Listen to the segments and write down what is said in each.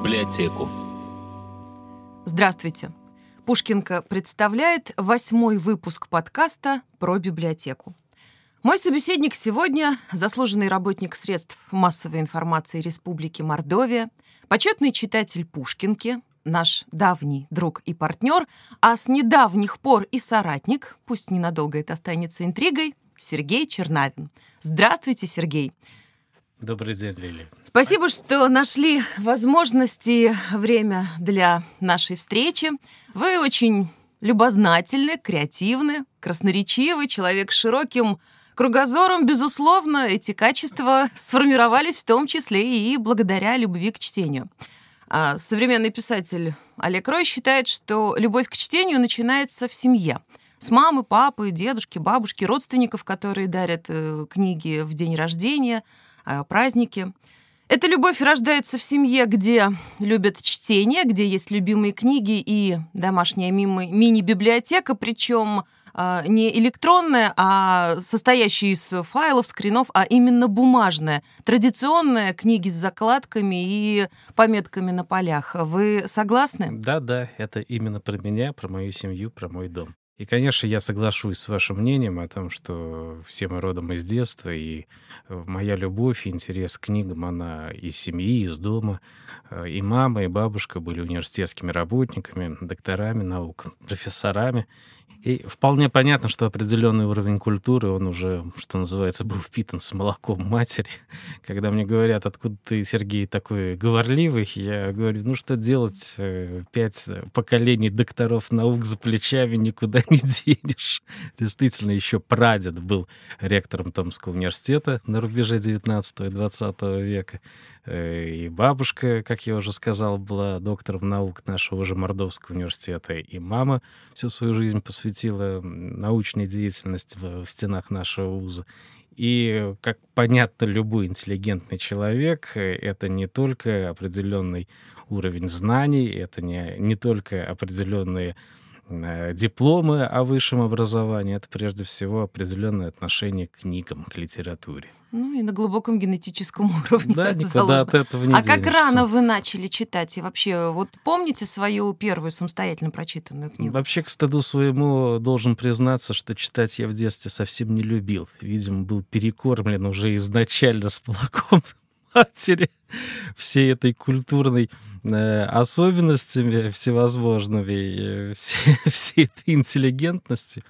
библиотеку. Здравствуйте. Пушкинка представляет восьмой выпуск подкаста про библиотеку. Мой собеседник сегодня – заслуженный работник средств массовой информации Республики Мордовия, почетный читатель Пушкинки, наш давний друг и партнер, а с недавних пор и соратник, пусть ненадолго это останется интригой, Сергей Чернавин. Здравствуйте, Сергей. Добрый день, Лили. Спасибо, что нашли возможности, время для нашей встречи. Вы очень любознательны, креативны, красноречивы, человек с широким кругозором, безусловно, эти качества сформировались в том числе и благодаря любви к чтению. А современный писатель Олег Рой считает, что любовь к чтению начинается в семье. С мамы, папы, дедушки, бабушки, родственников, которые дарят э, книги в день рождения, праздники. Эта любовь рождается в семье, где любят чтение, где есть любимые книги и домашняя мини-библиотека, причем а, не электронная, а состоящая из файлов, скринов, а именно бумажная. Традиционная книги с закладками и пометками на полях. Вы согласны? Да, да, это именно про меня, про мою семью, про мой дом. И, конечно, я соглашусь с вашим мнением о том, что все мы родом из детства, и э, моя любовь и интерес к книгам, она из семьи, из дома. Э, и мама, и бабушка были университетскими работниками, докторами наук, профессорами. И вполне понятно, что определенный уровень культуры, он уже, что называется, был впитан с молоком матери. Когда мне говорят, откуда ты, Сергей, такой говорливый, я говорю, ну что делать, э, пять поколений докторов наук за плечами никуда не денешь. Действительно, еще прадед был ректором Томского университета на рубеже 19 и 20 века. И бабушка, как я уже сказал, была доктором наук нашего же Мордовского университета. И мама всю свою жизнь посвятила научной деятельности в, в стенах нашего вуза. И, как понятно, любой интеллигентный человек — это не только определенный уровень знаний, это не, не только определенные дипломы о высшем образовании — это прежде всего определенное отношение к книгам, к литературе. Ну и на глубоком генетическом уровне. Да, никуда от этого не А как рано вы начали читать? И вообще, вот помните свою первую самостоятельно прочитанную книгу? Вообще, к стыду своему должен признаться, что читать я в детстве совсем не любил. Видимо, был перекормлен уже изначально с молоком матери всей этой культурной Э, особенностями всевозможными, все, всей этой интеллигентностью.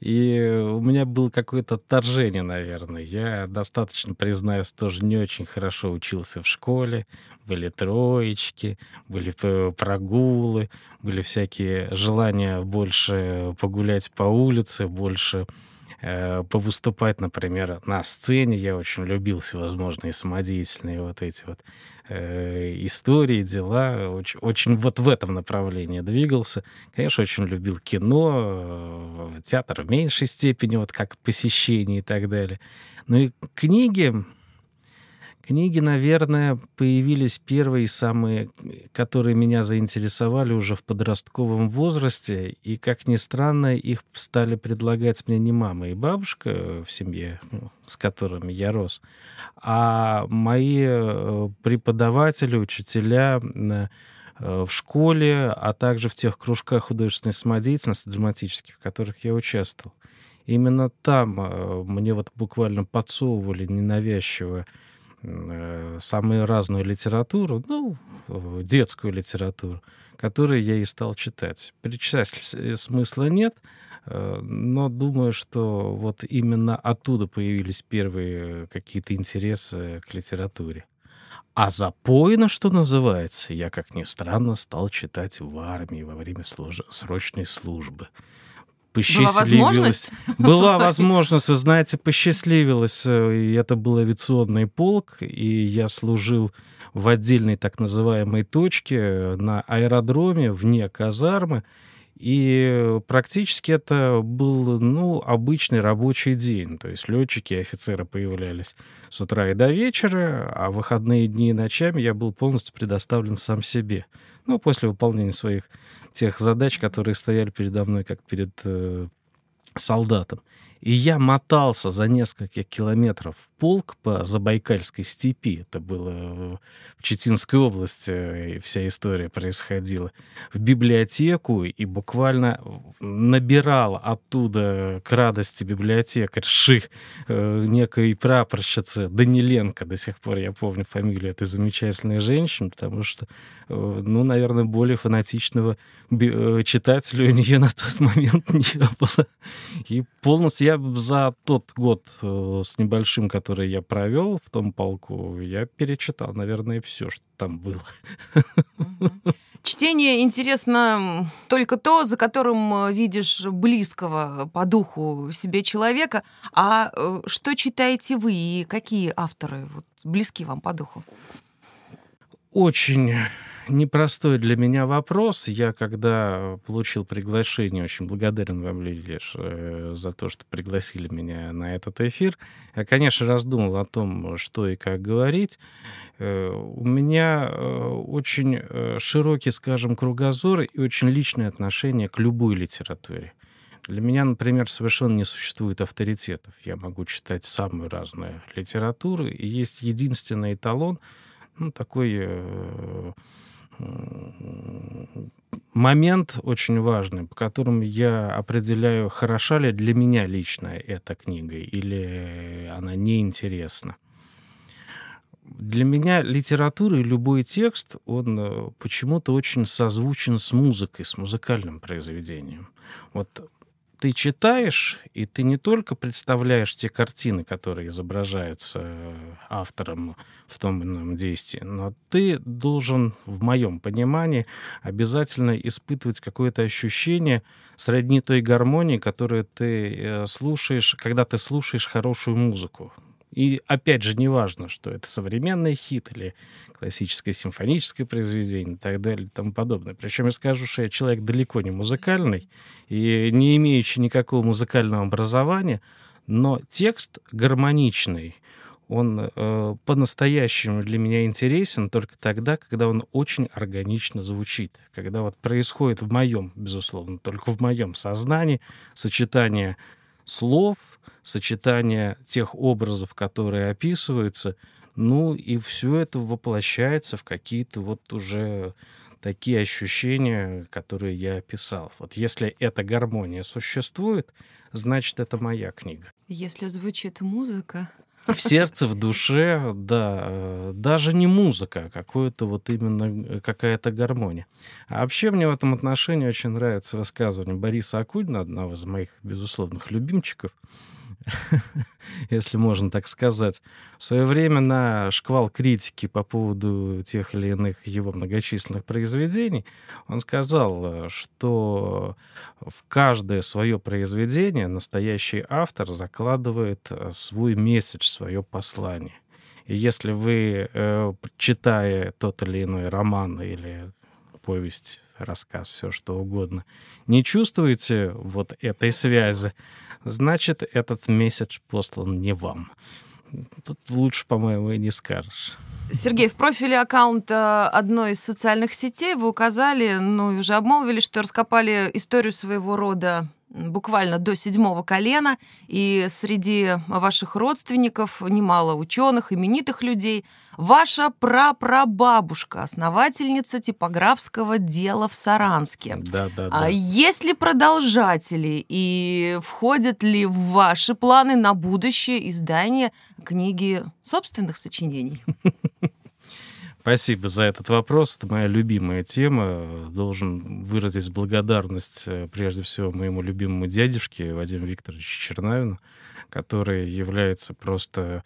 И у меня было какое-то отторжение, наверное. Я достаточно, признаюсь, тоже не очень хорошо учился в школе. Были троечки, были прогулы, были всякие желания больше погулять по улице, больше э, повыступать, например, на сцене. Я очень любил всевозможные самодеятельные вот эти вот э, истории, дела. Очень, очень вот в этом направлении двигался. Конечно, очень любил кино, э, театр в меньшей степени, вот как посещение и так далее. Ну и книги, Книги, наверное, появились первые самые, которые меня заинтересовали уже в подростковом возрасте. И, как ни странно, их стали предлагать мне не мама и бабушка в семье, ну, с которыми я рос, а мои э, преподаватели, учителя э, в школе, а также в тех кружках художественной самодеятельности драматических, в которых я участвовал. Именно там э, мне вот буквально подсовывали ненавязчиво самую разную литературу, ну, детскую литературу, которую я и стал читать. Перечислять смысла нет, э, но думаю, что вот именно оттуда появились первые какие-то интересы к литературе. А запойно, что называется, я, как ни странно, стал читать в армии во время служ... срочной службы посчастливилось. Была возможность? Была возможность, вы знаете, посчастливилось. Э, и это был авиационный полк, и я служил в отдельной так называемой точке на аэродроме вне казармы. И практически это был, ну, обычный рабочий день. То есть летчики и офицеры появлялись с утра и до вечера, а выходные дни и ночами я был полностью предоставлен сам себе. Ну, после выполнения своих тех задач, которые стояли передо мной, как перед э, солдатом. И я мотался за несколько километров в полк по Забайкальской степи. Это было в Читинской области, и вся история происходила. В библиотеку и буквально набирал оттуда к радости библиотекарши э, некой прапорщицы Даниленко. До сих пор я помню фамилию этой замечательной женщины, потому что, э, ну, наверное, более фанатичного э, читателя у нее на тот момент не было. И полностью я за тот год э, с небольшим, который я провел в том полку, я перечитал, наверное, все, что там было. Чтение интересно только то, за которым э, видишь близкого по духу себе человека. А э, что читаете вы и какие авторы вот, близки вам по духу? Очень непростой для меня вопрос. Я, когда получил приглашение, очень благодарен вам, Лилиш, э, за то, что пригласили меня на этот эфир. Я, конечно, раздумал о том, что и как говорить. Э, у меня э, очень широкий, скажем, кругозор и очень личное отношение к любой литературе. Для меня, например, совершенно не существует авторитетов. Я могу читать самую разную литературу, и есть единственный эталон, ну, такой момент очень важный, по которому я определяю, хороша ли для меня лично эта книга или она неинтересна. Для меня литература и любой текст, он э, почему-то очень созвучен с музыкой, с музыкальным произведением. Вот ты читаешь, и ты не только представляешь те картины, которые изображаются э, автором в том ином действии, но ты должен, в моем понимании, обязательно испытывать какое-то ощущение сродни той гармонии, которую ты э, слушаешь, когда ты слушаешь хорошую музыку. И опять же, не важно, что это современный хит или классическое симфоническое произведение и так далее и тому подобное. Причем я скажу, что я человек далеко не музыкальный и не имеющий никакого музыкального образования, но текст гармоничный, он э, по-настоящему для меня интересен только тогда, когда он очень органично звучит, когда вот происходит в моем, безусловно, только в моем сознании сочетание слов, сочетание тех образов, которые описываются, ну и все это воплощается в какие-то вот уже такие ощущения, которые я описал. Вот если эта гармония существует, значит, это моя книга. Если звучит музыка, в сердце, в душе, да, э, даже не музыка, а какое-то вот именно какая-то гармония. А вообще мне в этом отношении очень нравится высказывание Бориса Акунина, одного из моих безусловных любимчиков, если можно так сказать. В свое время на шквал критики по поводу тех или иных его многочисленных произведений он сказал, что в каждое свое произведение настоящий автор закладывает свой месседж, свое послание. И если вы, э, читая тот или иной роман или повесть, рассказ, все что угодно, не чувствуете вот этой связи, значит, этот месседж послан не вам. Тут лучше, по-моему, и не скажешь. Сергей, в профиле аккаунта одной из социальных сетей вы указали, ну и уже обмолвили, что раскопали историю своего рода буквально до седьмого колена, и среди ваших родственников немало ученых, именитых людей. Ваша прапрабабушка, основательница типографского дела в Саранске. Да, да, да. А есть ли продолжатели и входят ли в ваши планы на будущее издание книги собственных сочинений? Спасибо за этот вопрос. Это моя любимая тема. Должен выразить благодарность э, прежде всего моему любимому дядюшке Вадиму Викторовичу Чернавину, который является просто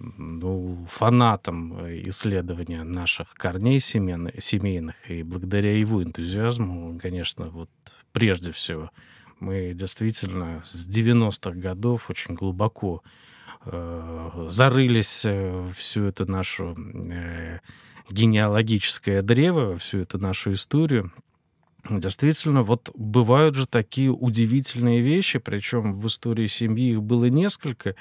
ну, фанатом э, исследования наших корней семейных. И благодаря его энтузиазму, конечно, вот прежде всего, мы действительно с 90-х годов очень глубоко э, зарылись в всю эту нашу э, генеалогическое древо, всю эту нашу историю. Действительно, вот бывают же такие удивительные вещи, причем в истории семьи их было несколько,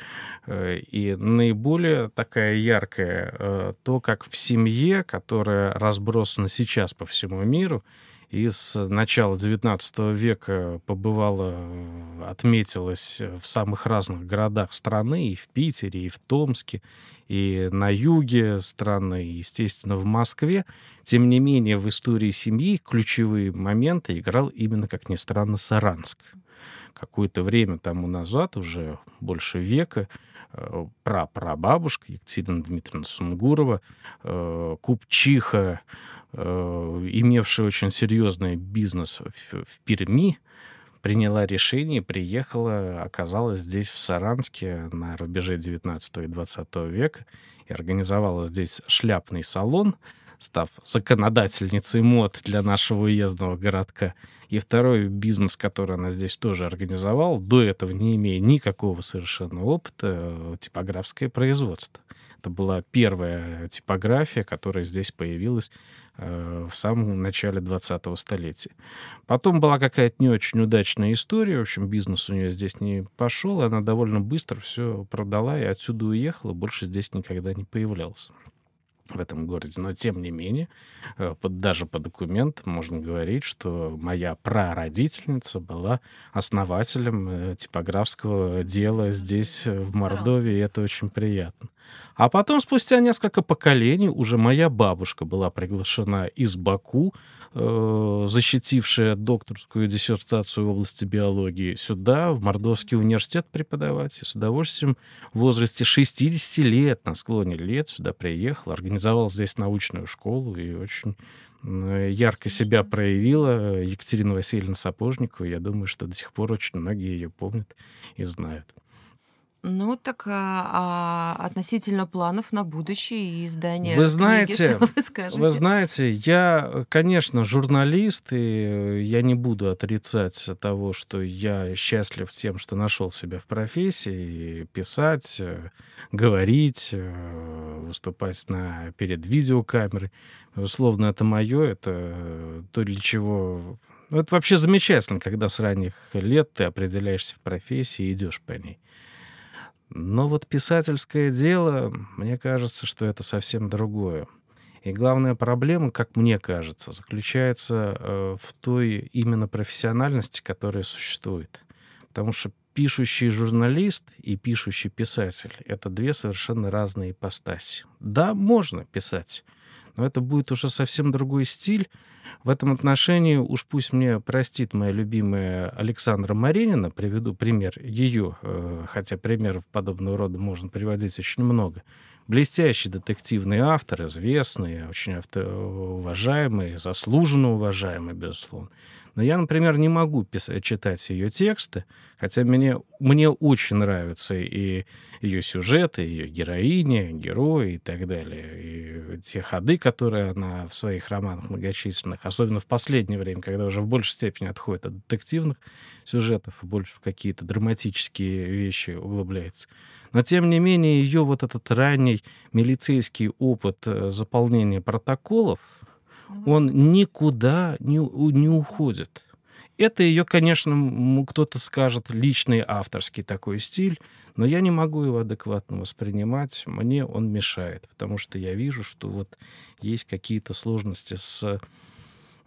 э, и наиболее такая яркая э, то, как в семье, которая разбросана сейчас по всему миру, и с начала XIX века побывала, отметилась в самых разных городах страны, и в Питере, и в Томске, и на юге страны, и, естественно, в Москве. Тем не менее, в истории семьи ключевые моменты играл именно, как ни странно, Саранск. Какое-то время тому назад, уже больше века, э, прапрабабушка Екатерина Дмитриевна Сунгурова, э, купчиха Э, имевшая очень серьезный бизнес в, в Перми, приняла решение, приехала, оказалась здесь, в Саранске, на рубеже 19 и 20 века, и организовала здесь шляпный салон, став законодательницей мод для нашего уездного городка. И второй бизнес, который она здесь тоже организовала, до этого не имея никакого совершенно опыта, э, типографское производство. Это была первая типография, которая здесь появилась Э, в самом начале 20-го столетия. Потом была какая-то не очень удачная история. В общем, бизнес у нее здесь не пошел. Она довольно быстро все продала и отсюда уехала. Больше здесь никогда не появлялся в этом городе. Но, тем не менее, э, под, даже по документам можно говорить, что моя прародительница была основателем э, типографского дела здесь, э, в Мордовии, и это очень приятно. А потом, спустя несколько поколений, уже моя бабушка была приглашена из Баку Э, защитившая докторскую диссертацию в области биологии, сюда, в Мордовский университет преподавать. И с удовольствием в возрасте 60 лет, на склоне лет, сюда приехал, организовал здесь научную школу и очень ярко себя проявила Екатерина Васильевна Сапожникова. Я думаю, что до сих пор очень многие ее помнят и знают. Ну, так а, а относительно планов на будущее и издания Вы книги, знаете, что вы скажете? вы знаете, я, конечно, журналист, и я не буду отрицать того, что я счастлив тем, что нашел себя в профессии, писать, говорить, выступать на, перед видеокамерой. Безусловно, это мое, это то, для чего... Ну, это вообще замечательно, когда с ранних лет ты определяешься в профессии и идешь по ней. Но вот писательское дело, мне кажется, что это совсем другое. И главная проблема, как мне кажется, заключается э, в той именно профессиональности, которая существует. Потому что пишущий журналист и пишущий писатель — это две совершенно разные ипостаси. Да, можно писать, но это будет уже совсем другой стиль, в этом отношении уж пусть мне простит моя любимая Александра Маринина, приведу пример ее, э, хотя примеров подобного рода можно приводить очень много. Блестящий детективный автор, известный, очень уважаемый, заслуженно уважаемый, безусловно. Но я, например, не могу писать, читать ее тексты, хотя мне, мне очень нравятся и ее сюжеты, ее героини, герои и так далее. И те ходы, которые она в своих романах многочисленных, особенно в последнее время, когда уже в большей степени отходит от детективных сюжетов больше в какие-то драматические вещи углубляется. Но, тем не менее, ее вот этот ранний милицейский опыт э, заполнения протоколов, он никуда не, не уходит. Это ее, конечно, кто-то скажет, личный авторский такой стиль, но я не могу его адекватно воспринимать. Мне он мешает, потому что я вижу, что вот есть какие-то сложности с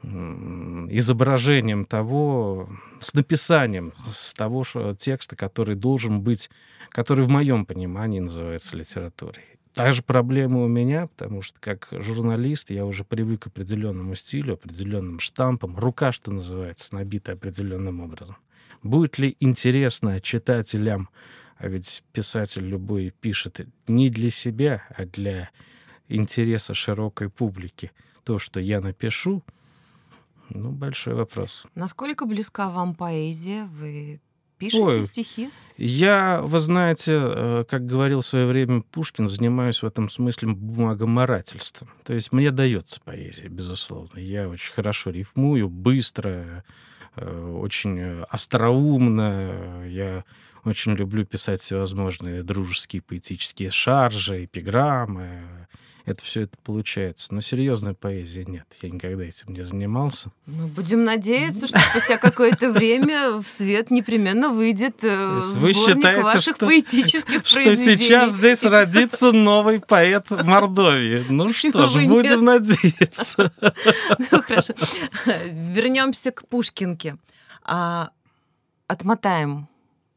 изображением того, с написанием с того текста, который должен быть, который в моем понимании называется литературой. Та же проблема у меня, потому что как журналист я уже привык к определенному стилю, определенным штампам. Рука, что называется, набита определенным образом. Будет ли интересно читателям, а ведь писатель любой пишет не для себя, а для интереса широкой публики, то, что я напишу, ну, большой вопрос. Насколько близка вам поэзия? Вы Пишете Ой, стихи? Я, вы знаете, э, как говорил в свое время Пушкин, занимаюсь в этом смысле бумагоморательством. То есть мне дается поэзия, безусловно. Я очень хорошо рифмую, быстро, э, очень остроумно. Я очень люблю писать всевозможные дружеские поэтические шаржи, эпиграммы. Это все это получается. Но серьезной поэзии нет. Я никогда этим не занимался. Ну, будем надеяться, что спустя какое-то время в свет непременно выйдет э, Вы считаете, ваших что, поэтических что произведений. Что сейчас здесь родится новый поэт Мордовии. Ну что ж, будем надеяться. Ну хорошо. Вернемся к Пушкинке. А, отмотаем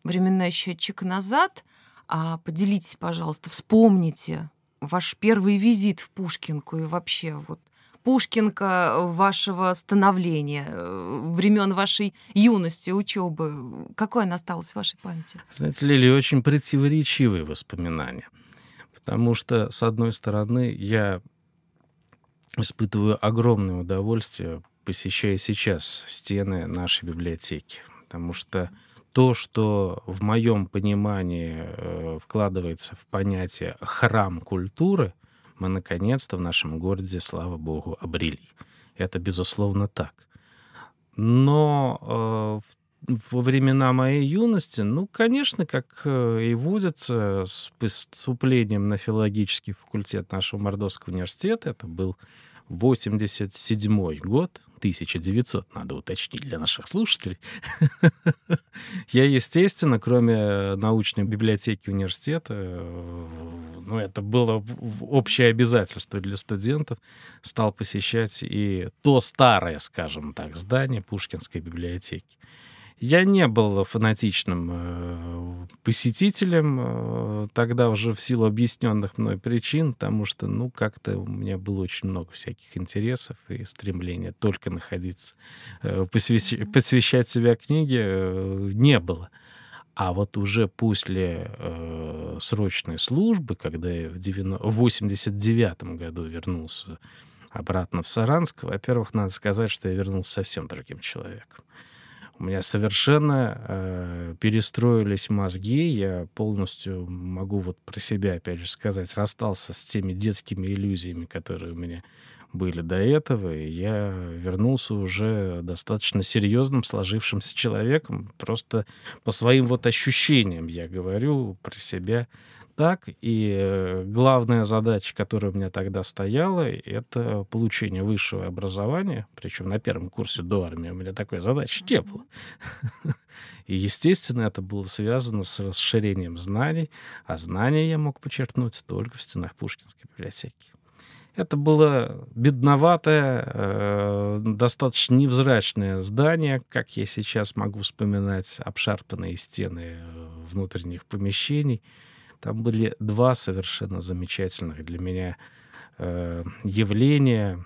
временной счетчик назад. А, поделитесь, пожалуйста, вспомните ваш первый визит в Пушкинку и вообще вот Пушкинка вашего становления, э, времен вашей юности, учебы, какой она осталась в вашей памяти? Знаете, Лили, очень противоречивые воспоминания. Потому что, с одной стороны, я испытываю огромное удовольствие, посещая сейчас стены нашей библиотеки. Потому что то, что в моем понимании э, вкладывается в понятие храм культуры, мы наконец-то в нашем городе, слава богу, обрели. Это, безусловно, так. Но э, во времена моей юности, ну, конечно, как э, и водится, с поступлением на филологический факультет нашего Мордовского университета, это был 87 год, 1900, надо уточнить для наших слушателей. Я, естественно, кроме научной библиотеки университета, ну, это было общее обязательство для студентов, стал посещать и то старое, скажем так, здание Пушкинской библиотеки. Я не был фанатичным э, посетителем э, тогда уже в силу объясненных мной причин, потому что, ну, как-то у меня было очень много всяких интересов и стремления только находиться, э, посвящ... посвящать себя книге не было. А вот уже после э, срочной службы, когда я в, 90... в 89 году вернулся обратно в Саранск, во-первых, надо сказать, что я вернулся совсем другим человеком. У меня совершенно э, перестроились мозги. Я полностью могу вот про себя, опять же, сказать, расстался с теми детскими иллюзиями, которые у меня были до этого, и я вернулся уже достаточно серьезным, сложившимся человеком. Просто по своим вот ощущениям я говорю про себя так. И главная задача, которая у меня тогда стояла, это получение высшего образования. Причем на первом курсе до армии у меня такой задачи не было. И, естественно, это было связано с расширением знаний, а знания я мог почерпнуть только в стенах Пушкинской библиотеки. Это было бедноватое, э, достаточно невзрачное здание, как я сейчас могу вспоминать, обшарпанные стены внутренних помещений — там были два совершенно замечательных для меня э, явления,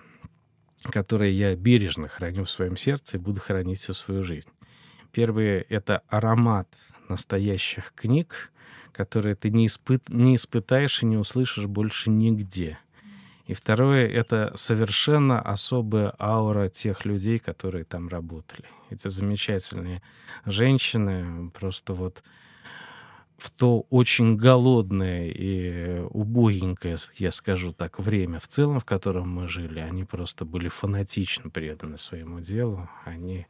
которые я бережно храню в своем сердце и буду хранить всю свою жизнь. Первое — это аромат настоящих книг, которые ты не, испыт... не испытаешь и не услышишь больше нигде. И второе — это совершенно особая аура тех людей, которые там работали. Эти замечательные женщины, просто вот в то очень голодное и убогенькое, я скажу так, время в целом, в котором мы жили, они просто были фанатично преданы своему делу. Они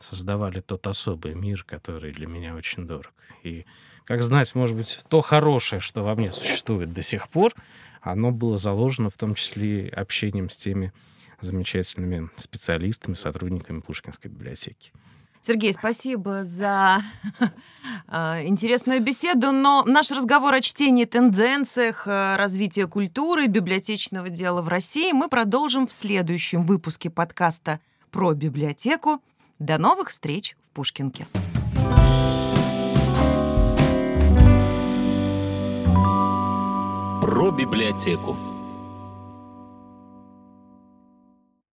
создавали тот особый мир, который для меня очень дорог. И, как знать, может быть, то хорошее, что во мне существует до сих пор, оно было заложено в том числе общением с теми замечательными специалистами, сотрудниками Пушкинской библиотеки. Сергей, спасибо за а, интересную беседу, но наш разговор о чтении, тенденциях э, развития культуры, библиотечного дела в России мы продолжим в следующем выпуске подкаста про библиотеку. До новых встреч в Пушкинке. Про библиотеку.